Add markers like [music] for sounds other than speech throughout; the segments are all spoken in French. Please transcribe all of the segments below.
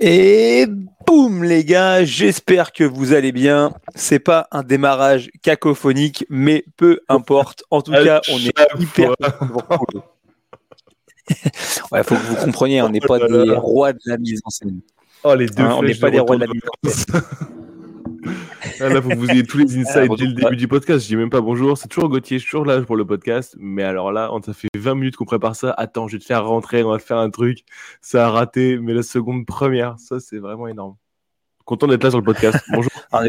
Et boum les gars, j'espère que vous allez bien. C'est pas un démarrage cacophonique, mais peu importe. En tout cas, on est hyper. [laughs] ouais, faut que vous compreniez, on n'est pas des rois de la mise en scène. Oh les deux. Hein, on n'est pas des rois de la mise en scène. [laughs] Ah, là, faut que vous ayez tous les insights dès le début du podcast. Je dis même pas bonjour. C'est toujours Gauthier, je suis toujours là pour le podcast. Mais alors là, on ça fait 20 minutes qu'on prépare ça. Attends, je vais te faire rentrer, on va faire un truc. Ça a raté, mais la seconde première, ça, c'est vraiment énorme. Content d'être là sur le podcast. [laughs] Bonjour. Il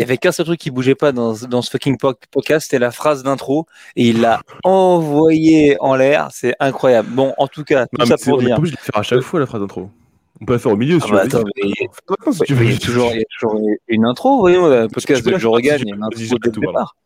n'y avait qu'un seul truc qui bougeait pas dans, dans ce fucking podcast, c'était la phrase d'intro. Et il l'a [laughs] envoyé en l'air. C'est incroyable. Bon, en tout cas, tout ça pour dire. Je vais faire à chaque fois la phrase d'intro. On peut la faire au milieu si Ah tu veux. attends, mais- Si tu il, y a toujours, il y a toujours une intro, voyons, le podcast peux de Je regagne, il y a tu une intro dès tout, départ.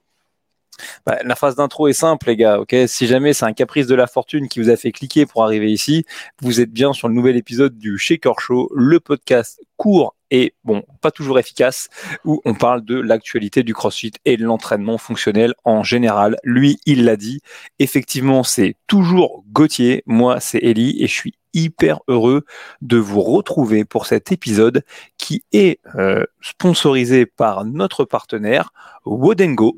Bah, la phase d'intro est simple, les gars. Ok, si jamais c'est un caprice de la fortune qui vous a fait cliquer pour arriver ici, vous êtes bien sur le nouvel épisode du Shaker Show, le podcast court et bon, pas toujours efficace, où on parle de l'actualité du CrossFit et de l'entraînement fonctionnel en général. Lui, il l'a dit. Effectivement, c'est toujours Gauthier. Moi, c'est Ellie et je suis hyper heureux de vous retrouver pour cet épisode qui est euh, sponsorisé par notre partenaire Wodengo.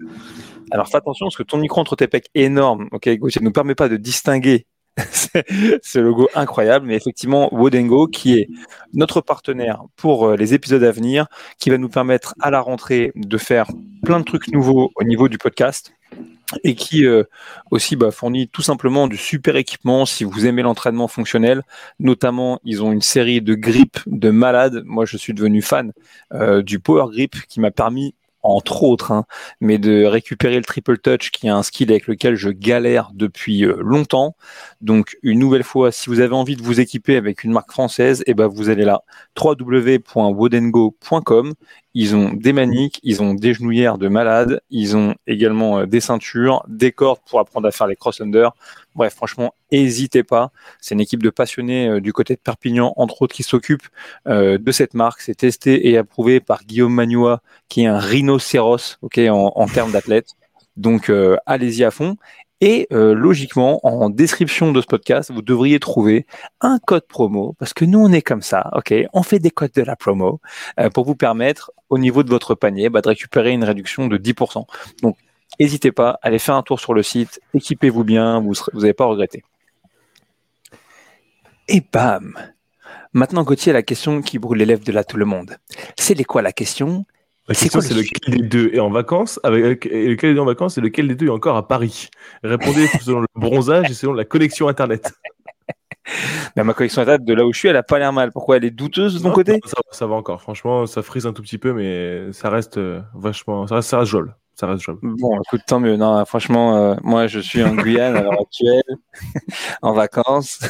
Alors fais attention parce que ton micro entre tes pecs est énorme, ok Gauthier, ne nous permet pas de distinguer [laughs] ce logo incroyable, mais effectivement Wodengo qui est notre partenaire pour euh, les épisodes à venir, qui va nous permettre à la rentrée de faire plein de trucs nouveaux au niveau du podcast et qui euh, aussi bah, fournit tout simplement du super équipement si vous aimez l'entraînement fonctionnel. Notamment, ils ont une série de grips de malades. Moi, je suis devenu fan euh, du Power Grip qui m'a permis entre autres, hein, mais de récupérer le triple touch, qui est un skill avec lequel je galère depuis euh, longtemps. Donc, une nouvelle fois, si vous avez envie de vous équiper avec une marque française, et ben vous allez là, www.wodengo.com. Ils ont des maniques, ils ont des genouillères de malades, ils ont également euh, des ceintures, des cordes pour apprendre à faire les cross under. Bref, franchement, n'hésitez pas. C'est une équipe de passionnés euh, du côté de Perpignan, entre autres, qui s'occupe euh, de cette marque. C'est testé et approuvé par Guillaume Magnois, qui est un rhinocéros, ok, en, termes d'athlète. Donc, allez-y à fond. Et euh, logiquement, en description de ce podcast, vous devriez trouver un code promo, parce que nous, on est comme ça, ok? On fait des codes de la promo euh, pour vous permettre, au niveau de votre panier, bah, de récupérer une réduction de 10%. Donc, n'hésitez pas, allez faire un tour sur le site, équipez-vous bien, vous n'allez pas regretter. Et bam Maintenant, Gauthier, la question qui brûle les lèvres de là tout le monde. C'est quoi la question? La question, c'est le lequel des deux est en vacances avec, et lequel des deux est en vacances et lequel des deux est encore à Paris? Répondez [laughs] selon le bronzage et selon la connexion Internet. [laughs] Bah, Ma collection date de là où je suis, elle a pas l'air mal. Pourquoi Elle est douteuse de ton Non, côté? ça, ça va encore. Franchement, ça frise un tout petit peu, mais ça reste euh, vachement. Ça ça reste jol. Ça reste jol. Bon, écoute, tant mieux. Non, franchement, euh, moi, je suis en Guyane à l'heure actuelle, [laughs] en vacances.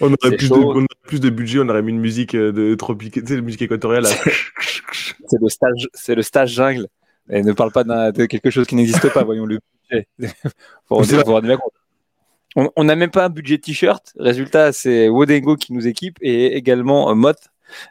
On aurait, plus de, chaud. on aurait plus de budget, on aurait mis une musique euh, de tropique, tu sais, la musique équatoriale. [laughs] C'est le stage, c'est le stage jungle. Et ne parle pas de quelque chose qui n'existe pas. Voyons le budget. [laughs] Faut rendre. On on n'a même pas un budget t-shirt. Résultat, c'est Wodengo qui nous équipe et également euh, Mott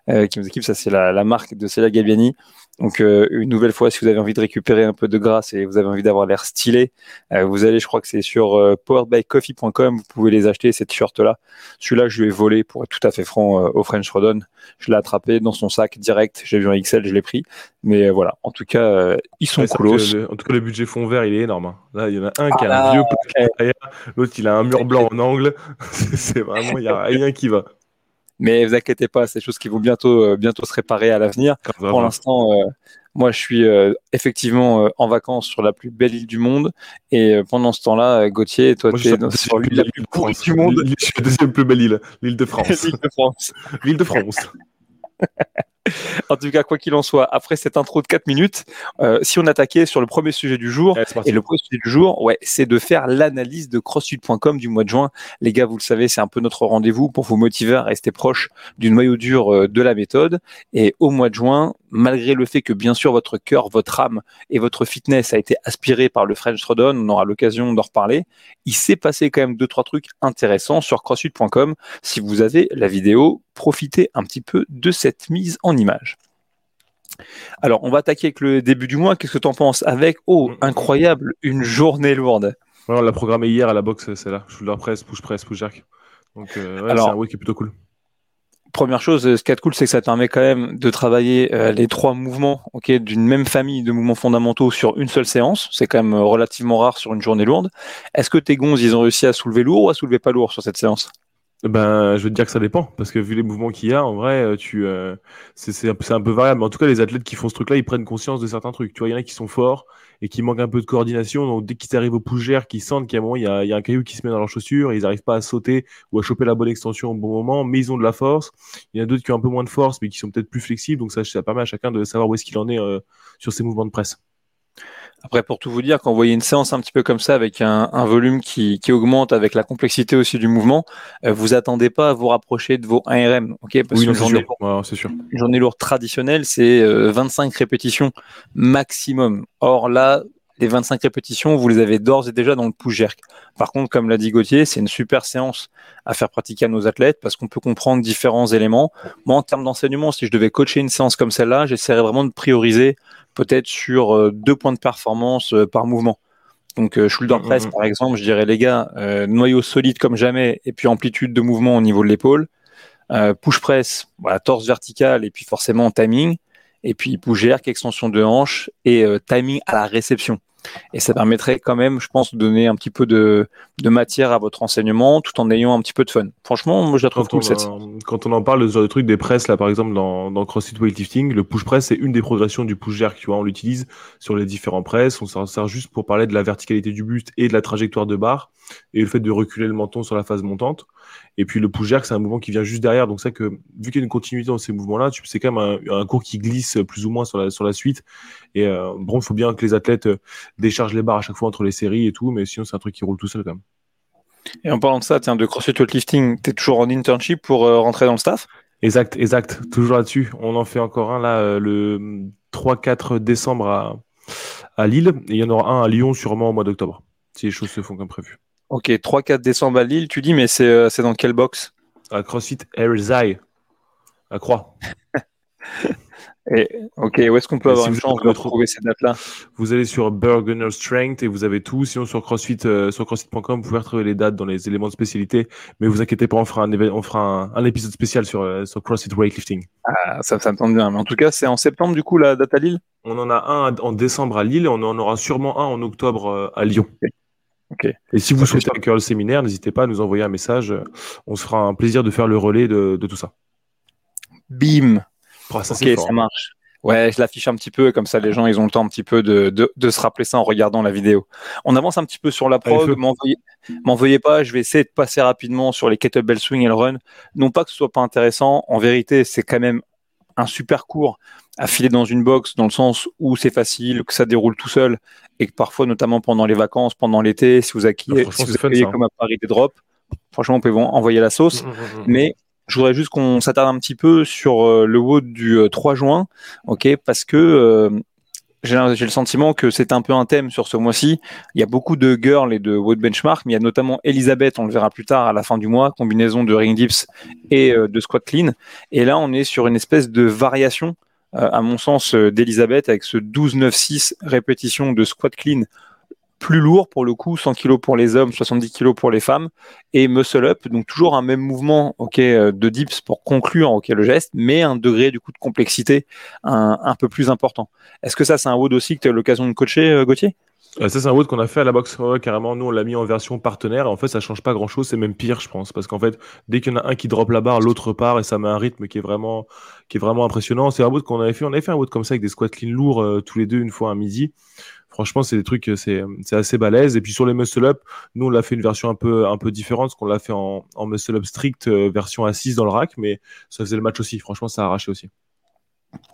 euh, qui nous équipe. Ça, c'est la, la marque de Célia Gabiani. Donc, euh, une nouvelle fois, si vous avez envie de récupérer un peu de grâce et vous avez envie d'avoir l'air stylé, euh, vous allez, je crois que c'est sur euh, poweredbycoffee.com, vous pouvez les acheter, ces t-shirts-là. Celui-là, je lui ai volé, pour être tout à fait franc, euh, au French Rodon. Je l'ai attrapé dans son sac direct. J'ai vu un XL, je l'ai pris. Mais euh, voilà, en tout cas, euh, ils sont Ouais, coolos. le- en tout cas, le budget fond vert, il est énorme. hein. Là, il y en a un qui a Ah, un vieux placard derrière, l'autre, il a un mur blanc en angle. [laughs] c'est c'est vraiment, il n'y a [laughs] rien qui va. Mais vous inquiétez pas, c'est des choses qui vont bientôt, euh, bientôt se réparer à l'avenir. Pour l'instant, euh, moi, je suis euh, effectivement euh, en vacances sur la plus belle île du monde. Et euh, pendant ce temps-là, Gauthier, toi, tu es dans- sur l'île la plus pourrie du monde, Je suis la deuxième plus belle île, l'île de [laughs] France. l'île de France. L'île de France. [laughs] [laughs] En tout cas, quoi qu'il en soit, après cette intro de 4 minutes, euh, si on attaquait sur le premier sujet du jour. Et le premier sujet du jour, ouais, c'est de faire l'analyse de CrossFit.com du mois de juin. Les gars, vous le savez, c'est un peu notre rendez-vous pour vous motiver à rester proche du noyau dur euh, de la méthode. Et au mois de juin, malgré le fait que bien sûr votre cœur, votre âme et votre fitness a été aspiré par le French Throwdown, on aura l'occasion d'en reparler. Il s'est passé quand même deux trois trucs intéressants sur CrossFit.com. Si vous avez la vidéo, profitez un petit peu de cette mise en image. Alors, on va attaquer avec le début du mois. Qu'est-ce que tu en penses Avec, oh, incroyable, une journée lourde. Ouais, on l'a programmé hier à la boxe, c'est là. Là presse, push press, push jerk. Donc, euh, ouais, c'est un week qui est plutôt cool. Première chose, ce qui est cool, c'est que ça permet quand même de travailler les trois mouvements ok, d'une même famille de mouvements fondamentaux sur une seule séance. C'est quand même relativement rare sur une journée lourde. Est-ce que tes gonzes, ils ont réussi à soulever lourd ou à soulever pas lourd sur cette séance? Ben, je veux te dire que ça dépend, parce que vu les mouvements qu'il y a, en vrai, euh, tu, euh, c'est un, un, peu variable. Mais en tout cas, les athlètes qui font ce truc-là, ils prennent conscience de certains trucs. Tu vois, il y en a qui sont forts et qui manquent un peu de coordination. Donc, dès qu'ils arrivent au pougère, qu'ils sentent qu'à un moment, il y, a, il y a un caillou qui se met dans leurs chaussures, et ils n'arrivent pas à sauter ou à choper la bonne extension au bon moment, mais ils ont de la force. Il y en a d'autres qui ont un peu moins de force, mais qui sont peut-être plus flexibles. Donc, ça, ça permet à chacun de savoir où est-ce qu'il en est euh, sur ses mouvements de presse. Après, pour tout vous dire, quand vous voyez une séance un petit peu comme ça, avec un, volume qui, augmente, avec la complexité aussi du mouvement, euh, vous attendez pas à vous rapprocher de vos 1RM, ok? Parce oui, qu'une journée, sûr. Une journée lourde traditionnelle, c'est 25 euh, répétitions maximum. Or là, les 25 répétitions, vous les avez d'ores et déjà dans le push jerk. Par contre, comme l'a dit Gauthier, c'est une super séance à faire pratiquer à nos athlètes parce qu'on peut comprendre différents éléments. Moi, en termes d'enseignement, si je devais coacher une séance comme celle-là, j'essaierais vraiment de prioriser peut-être sur euh, deux points de performance euh, par mouvement. Donc euh, shoulder mm, press mm, mm. par exemple, je dirais les gars, noyau solide comme jamais et puis amplitude de mouvement au niveau de l'épaule. push press, voilà, torse vertical et puis forcément timing. Et puis push jerk, extension de hanche et timing à la réception. Et ça permettrait quand même, je pense, de donner un petit peu de, de, matière à votre enseignement tout en ayant un petit peu de fun. Franchement, moi je la trouve cool cette. Quand on en parle, ce genre de truc des presses, là par exemple dans, dans CrossFit Weightlifting, le push press c'est une des progressions du push jerk. Tu vois, on l'utilise sur les différents presses. On s'en sert juste pour parler de la verticalité du buste et de la trajectoire de barre et le fait de reculer le menton sur la phase montante. Et puis le push jerk, c'est un mouvement qui vient juste derrière. Donc, c'est que vu qu'il y a une continuité dans ces mouvements-là, c'est quand même un, cours qui glisse plus ou moins sur la, sur la suite. Et euh, bon, il faut bien que les athlètes euh, déchargent les barres à chaque fois entre les séries et tout, mais sinon, c'est un truc qui roule tout seul quand même. Et en parlant de ça, tiens, de CrossFit Weightlifting, tu es toujours en internship pour euh, rentrer dans le staff? Exact, exact. Toujours là-dessus. On en fait encore un là le 3-4 décembre à, à Lille. Et il y en aura un à Lyon sûrement au mois d'octobre, si les choses se font comme prévu. Ok, 3-4 décembre à Lille, tu dis, mais c'est euh, dans quelle box? À CrossFit Airzai, à Croix. [laughs] Et, ok, où est-ce qu'on peut avoir une chance de retrouver ces dates-là? Vous allez sur Burgener Strength et vous avez tout. Sinon, sur CrossFit, euh, sur CrossFit.com, vous pouvez retrouver les dates dans les éléments de spécialité. Mais vous inquiétez pas, on fera un, on fera un, épisode spécial sur, euh, sur CrossFit Weightlifting. Ah, ça, ça me tente bien. Mais en tout cas, c'est en septembre, du coup, la date à Lille? On en a un en décembre à Lille et on en aura sûrement un en octobre à Lyon. Et si vous souhaitez accueillir le séminaire, n'hésitez pas à nous envoyer un message. On se fera un plaisir de faire le relais de, tout ça. Bim ça, Ok, ça marche. Ouais, je l'affiche un petit peu, comme ça les gens ils ont le temps un petit peu de, de, se rappeler ça en regardant la vidéo. On avance un petit peu sur la prog, m'envoyez pas, je vais essayer de passer rapidement sur les kettlebell swing et le run. Non pas que ce soit pas intéressant, en vérité c'est quand même un super cours à filer dans une box dans le sens où c'est facile, que ça déroule tout seul et que parfois, notamment pendant les vacances, pendant l'été, si vous si vous accueillez comme à Paris des drops, franchement, on peut envoyer la sauce. Mmh, mmh, mmh. Mais je voudrais juste qu'on s'attarde un petit peu sur euh, le WOD du 3 euh, juin, ok, parce que euh, j'ai le sentiment que c'est un peu un thème sur ce mois-ci. Il y a beaucoup de girls et de WOD benchmark, mais il y a notamment Elisabeth, on le verra plus tard à la fin du mois, combinaison de ring dips et de squat clean. Et là, on est sur une espèce de variation à mon sens, d'Elisabeth avec ce 12-9-6 répétitions de squat clean plus lourd pour le coup, 100 kg pour les hommes, 70 kg pour les femmes, et muscle up, donc toujours un même mouvement ok euh, de dips pour conclure ok le geste, mais un degré du coup de complexité un, un peu plus important. Est-ce que ça c'est un WOD aussi que tu as l'occasion de coacher, Gauthier? Ça, c'est un WOD qu'on a fait à la boxe. carrément, nous, on l'a mis en version partenaire. En fait, ça change pas grand chose. C'est même pire, je pense. Parce qu'en fait, dès qu'il y en a un qui drop la barre, l'autre part et ça met un rythme qui est vraiment, qui est vraiment impressionnant. C'est un WOD qu'on avait fait. On avait fait un WOD comme ça avec des squats clean lourds euh, tous les deux une fois à midi. Franchement, c'est des trucs, c'est, c'est assez balèze. Et puis sur les muscle up, nous, on l'a fait une version un peu, un peu différente, parce qu'on l'a fait en, en muscle up strict, euh, version assise dans le rack, mais ça faisait le match aussi. Franchement, ça a arraché aussi.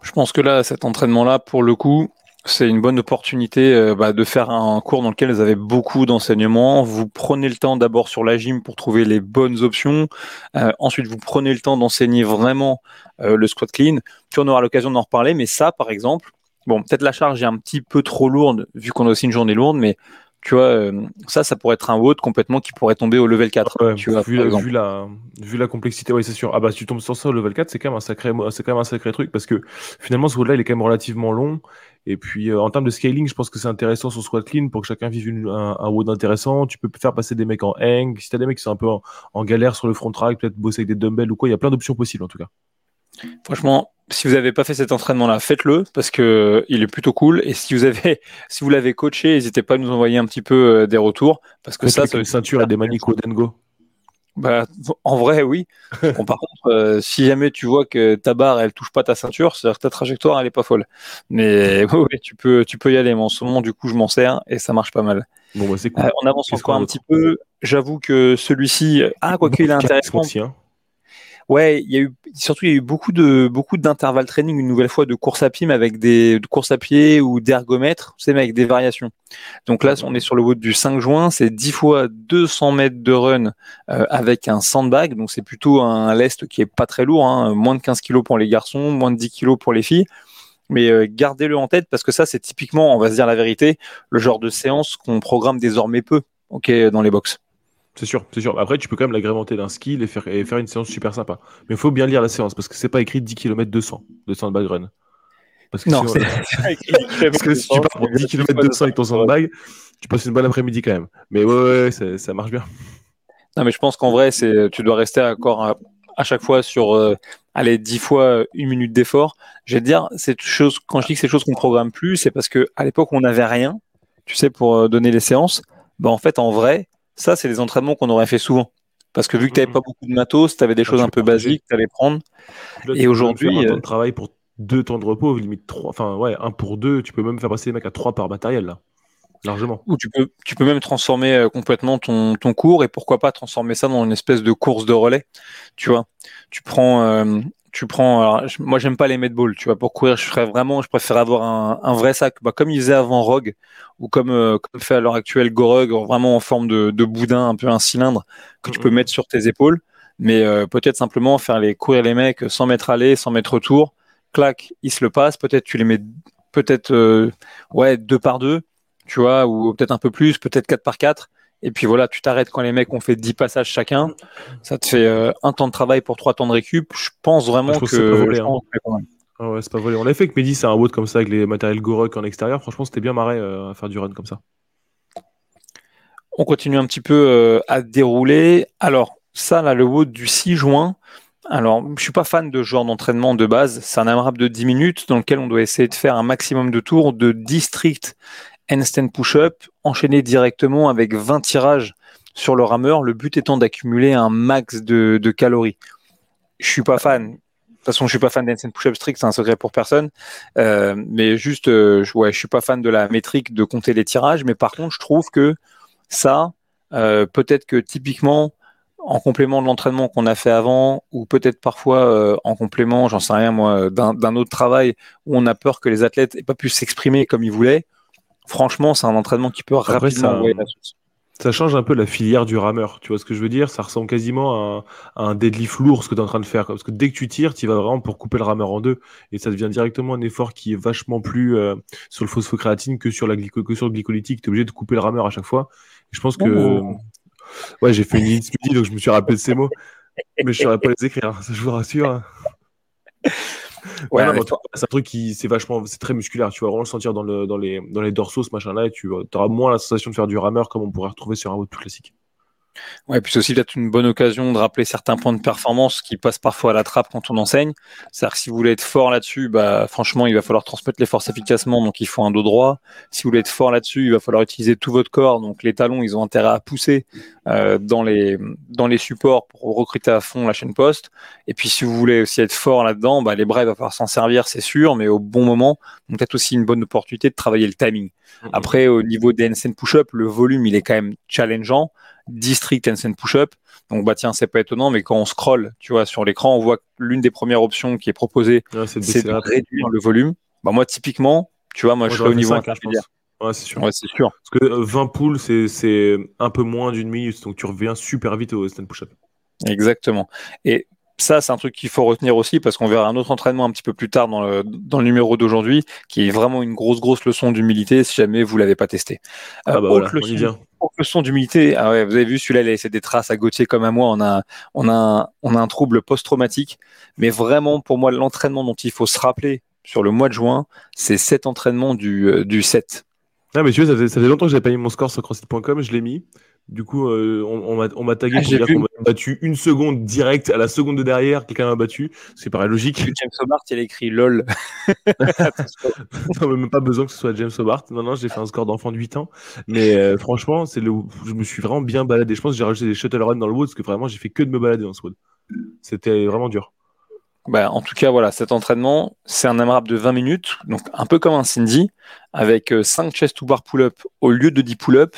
Je pense que là, cet entraînement-là, pour le coup, c'est une bonne opportunité euh, bah, de faire un cours dans lequel vous avez beaucoup d'enseignements. Vous prenez le temps d'abord sur la gym pour trouver les bonnes options. Euh, ensuite, vous prenez le temps d'enseigner vraiment euh, le squat clean. Puis on aura l'occasion d'en reparler. Mais ça, par exemple, bon, peut-être la charge est un petit peu trop lourde vu qu'on a aussi une journée lourde, mais Tu vois, euh, ça, ça pourrait être un WOD complètement qui pourrait tomber au level 4. tu vois, vu, la, vu, la, vu, la, complexité, oui, c'est sûr. Ah bah, si tu tombes sur ça au level 4, c'est quand, même un sacré, c'est quand même un sacré truc parce que finalement, ce WOD-là, il est quand même relativement long. Et puis, euh, en termes de scaling, je pense que c'est intéressant sur Squad Clean pour que chacun vive un, un WOD intéressant. Tu peux faire passer des mecs en hang. Si t'as des mecs qui sont un peu en, galère sur le front track, peut-être bosser avec des dumbbells ou quoi, il y a plein d'options possibles en tout cas. Franchement, si vous n'avez pas fait cet entraînement-là, faites-le parce que euh, il est plutôt cool. Et si vous avez, [laughs] si vous l'avez coaché, n'hésitez pas à nous envoyer un petit peu euh, des retours parce que ça, c'est une ceinture et des maniques Dengo. Bah, en vrai, oui. [laughs] Bon, par contre, euh, si jamais tu vois que ta barre elle touche pas ta ceinture, c'est-à-dire que ta trajectoire elle est pas folle. Mais [laughs] oui, tu peux, tu peux y aller. Mais en ce moment, du coup, je m'en sers et ça marche pas mal. Bon, bah, c'est cool. on avance encore un petit peu. J'avoue que celui-ci, ah, quoi qu'il est intéressant. Ouais, il y a eu surtout il y a eu beaucoup de beaucoup d'intervalles training une nouvelle fois de course à pied mais avec des de course à pied ou d'ergomètre, c'est mais avec des variations. Donc là, on est sur le haut du 5 juin, c'est 10 fois 200 mètres de run euh, avec un sandbag, donc c'est plutôt un lest qui est pas très lourd, hein, moins de 15 kg pour les garçons, moins de 10 kg pour les filles. Mais euh, gardez-le en tête parce que ça, c'est typiquement, on va se dire la vérité, le genre de séance qu'on programme désormais peu, ok, dans les box. C'est sûr, c'est sûr. Après, tu peux quand même l'agrémenter d'un skill et faire, et faire une séance super sympa. Mais il faut bien lire la séance parce que c'est pas écrit 10 km 200 de sandbag run. Parce que, non, si, [laughs] parce que si tu pars pour 10 km 200 avec ton sandbag, tu passes une bonne après-midi quand même. Mais ouais, ouais, ça marche bien. Non, mais je pense qu'en vrai, c'est, tu dois rester encore à, à chaque fois sur euh, allez, 10 fois une minute d'effort. Je vais te dire, cette chose, quand je dis que c'est des choses qu'on programme plus, c'est parce que à l'époque, on n'avait rien, tu sais, pour euh, donner les séances. Bah, en fait, en vrai, ça, c'est des entraînements qu'on aurait fait souvent. Parce que vu que tu n'avais mmh. pas beaucoup de matos, tu avais des choses un peu basiques, tu allais prendre. et aujourd'hui. Un temps de euh, travail pour deux temps de repos, limite trois. Enfin, ouais, un pour deux, tu peux même faire passer les mecs à trois par matériel, là. Largement. Ou tu peux, tu peux même transformer euh, complètement ton, ton cours et pourquoi pas transformer ça dans une espèce de course de relais. Tu vois, tu prends, euh, tu prends. Alors, moi, j'aime pas les medballs, tu vois. Pour courir, je ferais vraiment, je préfère avoir un, un vrai sac, bah, comme il faisait avant Rogue, ou comme, euh, comme fait à l'heure actuelle Gorug, vraiment en forme de, de, boudin, un peu un cylindre que tu peux mettre sur tes épaules. Mais euh, peut-être simplement faire les courir les mecs sans mettre aller, sans mettre retour. Clac, ils se le passent. Peut-être tu les mets, peut-être euh, ouais deux par deux, tu vois, ou peut-être un peu plus, peut-être quatre par quatre et puis voilà, tu t'arrêtes quand les mecs ont fait 10 passages chacun. Ça te fait euh, un temps de travail pour trois temps de récup. Je pense vraiment que. C'est pas volé. Hein. Ah ouais, c'est pas volé. On l'a fait avec Mehdi, c'est un WOD comme ça avec les matériels Gorok en extérieur. Franchement, c'était bien marré euh, à faire du run comme ça. On continue un petit peu euh, à dérouler. Alors, ça, là, le WOD du 6 juin. Alors, je suis pas fan de ce genre d'entraînement de base. C'est un AMRAP de 10 minutes dans lequel on doit essayer de faire un maximum de tours de district handstand push-up, enchaîné directement avec 20 tirages sur le rameur, le but étant d'accumuler un max de, calories. Je suis pas fan. De toute façon, je suis pas fan d'handstand push-up strict, c'est un secret pour personne. Euh, mais juste, euh, ouais, je suis pas fan de la métrique de compter les tirages. Mais par contre, je trouve que ça, euh, peut-être que typiquement, en complément de l'entraînement qu'on a fait avant, ou peut-être parfois en complément, j'en sais rien moi, d'un autre travail où on a peur que les athlètes aient pas pu s'exprimer comme ils voulaient franchement, c'est un entraînement qui peut rapidement ça, ça change un peu la filière du rameur. Tu vois ce que je veux dire? Ça ressemble quasiment à un, deadlift lourd, ce que tu es en train de faire. Parce que dès que tu tires, tu vas vraiment pour couper le rameur en deux. Et ça devient directement un effort qui est vachement plus euh, sur le phosphocréatine que sur, la que sur le glycolytique. Tu es obligé de couper le rameur à chaque fois. Et je pense que. Oh. Ouais, j'ai fait une ligne donc je me suis rappelé de ces mots. Mais je ne saurais pas les écrire, ça je vous rassure. Ouais, c'est un truc qui c'est vachement c'est très musculaire tu vas vraiment le sentir dans, le, dans, les, dans les dorsaux ce machin là et tu auras moins la sensation de faire du rameur comme on pourrait retrouver sur un mode plus classique Ouais, puis c'est aussi peut-être une bonne occasion de rappeler certains points de performance qui passent parfois à la trappe quand on enseigne. C'est-à-dire que si vous voulez être fort là-dessus, bah, franchement, il va falloir transmettre les forces efficacement, donc il faut un dos droit. Si vous voulez être fort là-dessus, il va falloir utiliser tout votre corps, donc les talons, ils ont intérêt à pousser euh, dans, les, dans les supports pour recruter à fond la chaîne poste. Et puis si vous voulez aussi être fort là-dedans, bah, les bras, il va falloir s'en servir, c'est sûr, mais au bon moment. Donc peut-être aussi une bonne opportunité de travailler le timing. Mm-hmm. Après, au niveau des NSN push-up, le volume, il est quand même challengeant. District and push-up. Donc bah tiens, c'est pas étonnant, mais quand on scrolle, tu vois, sur l'écran, on voit que l'une des premières options qui est proposée, c'est de, réduire le volume. Bah moi, typiquement, tu vois, moi, je suis au niveau intermédiaire. Ouais, c'est sûr. c'est sûr. Parce que 20 euh, poules, c'est un peu moins d'une minute, donc tu reviens super vite au stand push-up. Exactement. Et ça, c'est un truc qu'il faut retenir aussi parce qu'on verra un autre entraînement un petit peu plus tard dans le, dans le numéro d'aujourd'hui qui est vraiment une grosse, grosse leçon d'humilité si jamais vous l'avez pas testé. Euh, ah bah leçon, d'humilité, ah ouais, vous avez vu, celui-là, il a laissé des traces à Gauthier comme à moi. On a, on a, on a un trouble post-traumatique. Mais vraiment, pour moi, l'entraînement dont il faut se rappeler sur le mois de juin, c'est cet entraînement du, euh, du 7. Ah, mais tu vois, ça faisait, longtemps que j'avais pas mis mon score sur crossfit.com, je l'ai mis. Du coup, euh, on, m'a tagué ah, pour dire qu'on m'a battu une seconde direct à la seconde de derrière, quelqu'un m'a battu. C'est pareil logique. James Hobart, il a écrit LOL. [laughs] non, même pas besoin que ce soit James Hobart. Non, non, j'ai fait un score d'enfant de 8 ans. Mais euh, franchement, c'est le... je me suis vraiment bien baladé. Je pense que j'ai rajouté des shuttle runs dans le wood parce que vraiment, j'ai fait que de me balader dans ce wood. C'était vraiment dur. Bah, en tout cas, voilà, cet entraînement, c'est un AMRAP de 20 minutes, donc un peu comme un Cindy, avec 5 euh, chest to bar pull-up au lieu de 10 pull-up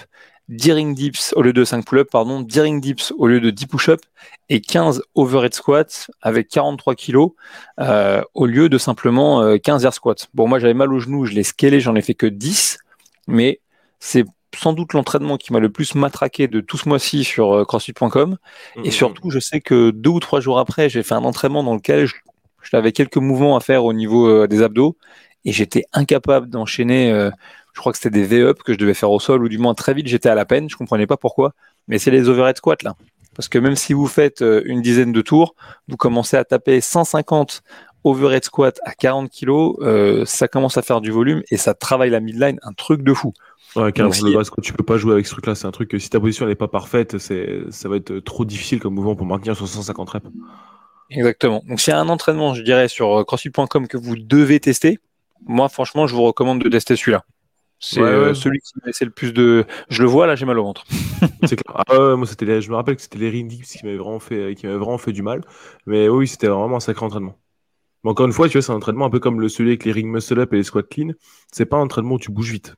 10 ring dips au lieu de 5 pull-up, pardon, 10 ring dips au lieu de 10 push-up et 15 overhead squats avec 43 kilos euh, au lieu de simplement 15 euh, air squats. Bon, moi j'avais mal au genou, je l'ai scalé, j'en ai fait que 10, mais c'est sans doute l'entraînement qui m'a le plus matraqué de tout ce mois-ci sur euh, crossfit.com. Et mmh. surtout, je sais que deux ou trois jours après, j'ai fait un entraînement dans lequel je, j'avais quelques mouvements à faire au niveau des abdos et j'étais incapable d'enchaîner je crois que c'était des V-up que je devais faire au sol, ou du moins très vite j'étais à la peine, je comprenais pas pourquoi, mais c'est les overhead squats là. Parce que même si vous faites euh, une dizaine de tours, vous commencez à taper 150 overhead squats à 40 kg, euh, ça commence à faire du volume et ça travaille la midline, un truc de fou. Ouais, car le bas tu peux pas jouer avec ce truc-là. C'est un truc que si ta position n'est pas parfaite, c'est, ça va être trop difficile comme mouvement pour maintenir sur 150 reps. Exactement. Donc, s'il y a un entraînement, je dirais, sur euh, crossfit.com que vous devez tester, moi, franchement, je vous recommande de tester celui-là. C'est euh, celui qui m'a laissé le plus de. Je le vois là, j'ai mal au ventre. [laughs] c'est clair. Ah moi, c'était je me rappelle que c'était les ring dips qui m'avaient vraiment fait, qui vraiment fait du mal. Mais oui, c'était vraiment un sacré entraînement. Mais encore une fois, tu vois, c'est un entraînement un peu comme le celui avec les ring muscle up et les squat clean. C'est pas un entraînement où tu bouges vite.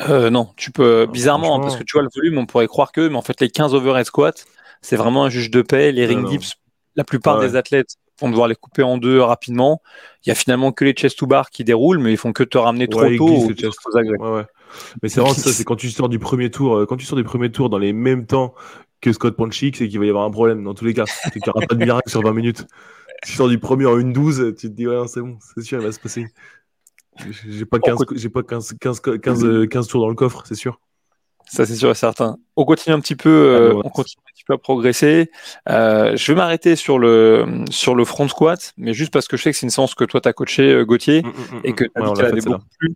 Euh, non, tu peux bizarrement parce que tu vois le volume, on pourrait croire que, mais en fait les 15 overhead squats, c'est vraiment un juge de paix. Les ring dips, la plupart des athlètes vont devoir les couper en deux rapidement. Il y a finalement que les chest to bar qui déroulent, mais ils font que te ramener trop tôt. mais c'est vraiment ça, c'est quand tu sors du premier tour, euh, quand tu sors du premier tour dans les mêmes temps que Scott Ponchik, c'est qu'il va y avoir un problème dans tous les cas. C'est qu'il n'y aura pas de miracle sur 20 minutes. Si tu sors du premier en 1-12, tu te dis, ouais, c'est bon, c'est sûr, il va se passer. J'ai pas 15, j'ai pas 15, 15, 15, 15 tours dans le coffre, c'est sûr. Ça, c'est sûr et certain. On continue un petit peu, euh, on continue un petit peu à progresser. Euh, je vais m'arrêter sur le, sur le front squat, mais juste parce que je sais que c'est une séance que toi, tu as coaché, euh, Gauthier, mm, mm, mm, et que tu as dit beaucoup plus.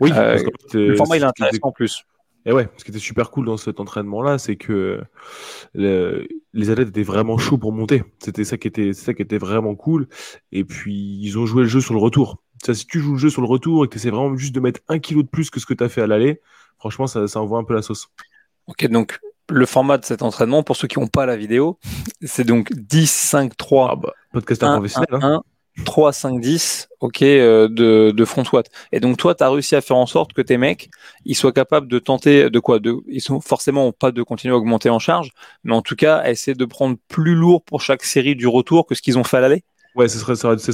Oui, le format, il est intéressant en plus. Et ouais, ce qui était super cool dans cet entraînement-là, c'est que les athlètes étaient vraiment chauds pour monter. C'était ça qui était, ça qui était vraiment cool. Et puis, ils ont joué le jeu sur le retour. Ça, si tu joues le jeu sur le retour et que tu essaies vraiment juste de mettre un kilo de plus que ce que tu as fait à l'aller, franchement, ça, ça envoie un peu la sauce. Ok, donc le format de cet entraînement, pour ceux qui n'ont pas la vidéo, c'est donc 10, 5, 3. Ah bah, podcast professionnel. 1, hein. 3, 5, 10, ok, euh, de, de front squat. Et donc toi, tu as réussi à faire en sorte que tes mecs, ils soient capables de tenter de quoi? De, Ils sont forcément pas de continuer à augmenter en charge, mais en tout cas, à essayer de prendre plus lourd pour chaque série du retour que ce qu'ils ont fait à l'aller? Ouais, c'est ce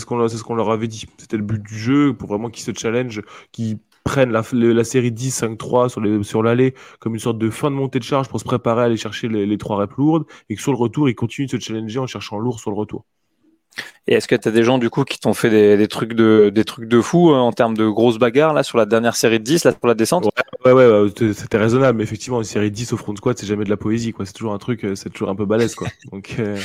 qu'on ce qu'on leur avait dit. C'était le but du jeu, pour vraiment qu'ils se challenge, qu'ils prennent la, la série 10, 5-3 sur, sur l'allée comme une sorte de fin de montée de charge pour se préparer à aller chercher les, les 3 reps lourdes et que sur le retour, ils continuent de se challenger en cherchant lourd sur le retour. Et est-ce que tu as des gens du coup qui t'ont fait des, des, trucs de des trucs de fou hein, en termes de grosses bagarres là sur la dernière série de 10 là pour la descente? Ouais ouais, ouais, c'était raisonnable mais effectivement une série 10 au front squat c'est jamais de la poésie quoi, c'est toujours un truc euh, c'est toujours un peu balèze quoi. [laughs] Donc euh,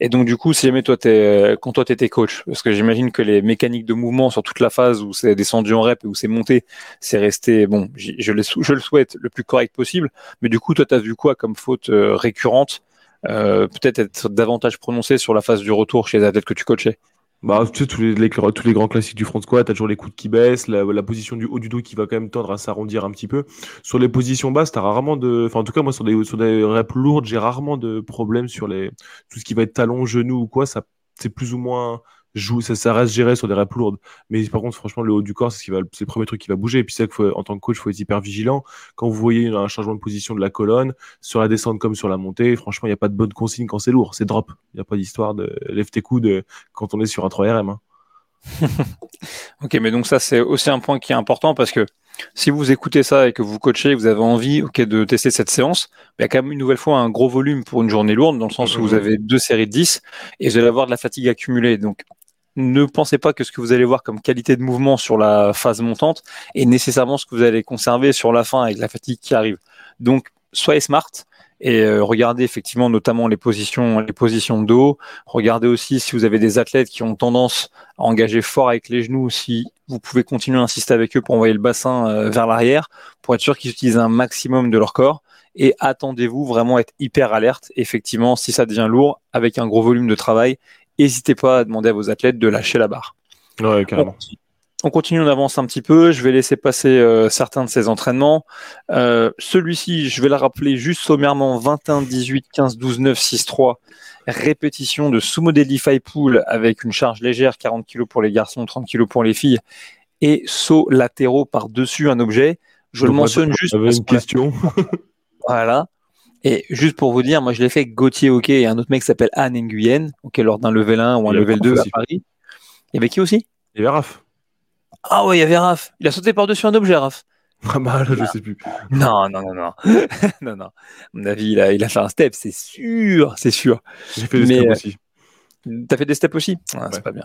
et donc du coup, si jamais toi t'es quand toi t'étais coach, parce que j'imagine que les mécaniques de mouvement sur toute la phase où c'est descendu en rep et où c'est monté, c'est resté bon, je, le, souhaite le plus correct possible. Mais du coup, toi t'as vu quoi comme faute euh, récurrente, euh, peut-être être davantage prononcée sur la phase du retour chez les athlètes que tu coachais? Bah, tu sais, tous les, tous les grands classiques du front squat, t'as toujours les coudes qui baissent, la, position du haut du dos qui va quand même tendre à s'arrondir un petit peu. Sur les positions basses, t'as rarement de, enfin, en tout cas, moi, sur des, sur des reps lourdes, j'ai rarement de problèmes sur les, tout ce qui va être talon, genou ou quoi, ça, c'est plus ou moins, joue, ça, ça, reste géré sur des reps lourdes. Mais par contre, franchement, le haut du corps, c'est, le premier truc qui va bouger. Et puis c'est qu'en tant que coach, il faut être hyper vigilant. Quand vous voyez un changement de position de la colonne, sur la descente comme sur la montée, franchement, il n'y a pas de bonne consigne quand c'est lourd. C'est drop. Il n'y a pas d'histoire de lève tes coudes quand on est sur un 3RM. Hein. [laughs] ok, mais donc ça c'est aussi un point qui est important parce que si vous écoutez ça et que vous coachez, vous avez envie ok, de tester cette séance, il y a quand même une nouvelle fois un gros volume pour une journée lourde, dans le sens où vous mhm. avez deux séries de 10 et vous allez avoir de la fatigue accumulée. Donc ne pensez pas que ce que vous allez voir comme qualité de mouvement sur la phase montante est nécessairement ce que vous allez conserver sur la fin avec la fatigue qui arrive. Donc soyez smart, et euh, regardez effectivement notamment les positions, les positions de dos. Regardez aussi si vous avez des athlètes qui ont tendance à engager fort avec les genoux, si vous pouvez continuer à insister avec eux pour envoyer le bassin euh, vers l'arrière, pour être sûr qu'ils utilisent un maximum de leur corps. Et attendez-vous vraiment à être hyper alerte. Effectivement, si ça devient lourd, avec un gros volume de travail, n'hésitez pas à demander à vos athlètes de lâcher la barre. Ouais, carrément on continue, on avance un petit peu. Je vais laisser passer euh, certains de ces entraînements. Euh, celui-ci, je vais le rappeler juste sommairement 21, 18, 15, 12, 9, 6, 3. Répétition de sumo deadlift pool avec une charge légère, 40 kg pour les garçons, 30 kg pour les filles, et saut latéraux par-dessus un objet. Je le mentionne juste. J'avais une question. [laughs] voilà. Et juste pour vous dire, moi je l'ai fait avec Gauthier OK et un autre mec qui s'appelle Anne Nguyen, OK, lors d'un level 1 ou un level 2 à Paris. Il y avait qui aussi? Il y avait Raph. Ah ouais, il y avait Raph. Il a sauté par-dessus un objet, Raph. [laughs] Ah bah là, je sais plus. Non, non, non, non. [laughs] non, non. À mon avis, il a, il a fait un step, c'est sûr, c'est sûr. J'ai fait des steps aussi. Euh, t'as fait des steps aussi? Ah, C'est pas bien.